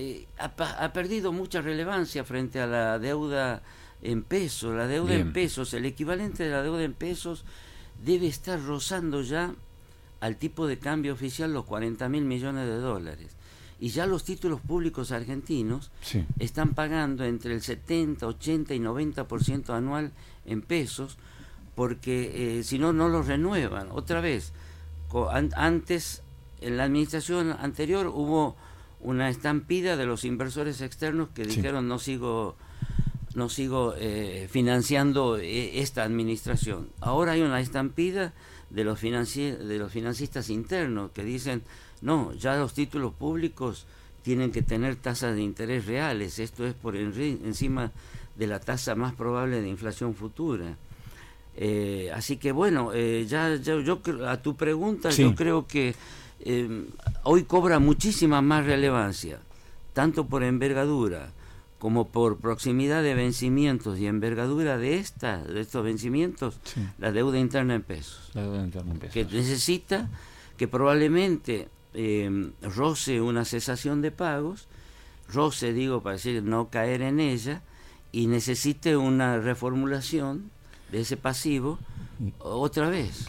eh, ha, perdido mucha relevancia frente a la deuda en pesos. La deuda en pesos, el equivalente de la deuda en pesos debe estar rozando ya al tipo de cambio oficial los 40 mil millones de dólares. Y ya los títulos públicos argentinos están pagando entre el 70, 80 y 90% anual en pesos, porque eh, si no, no los renuevan. Otra vez, antes, en la administración anterior hubo una estampida de los inversores externos que dijeron no sigo no sigo eh, financiando eh, esta administración. Ahora hay una estampida de los, de los financistas internos que dicen, no, ya los títulos públicos tienen que tener tasas de interés reales, esto es por encima de la tasa más probable de inflación futura. Eh, así que bueno, ya, ya, yo a tu pregunta yo creo que hoy cobra muchísima más relevancia, tanto por envergadura, como por proximidad de vencimientos y envergadura de esta, de estos vencimientos, la deuda interna en pesos. La deuda interna en pesos. Que necesita que probablemente eh, roce una cesación de pagos, roce, digo, para decir no caer en ella, y necesite una reformulación de ese pasivo otra vez.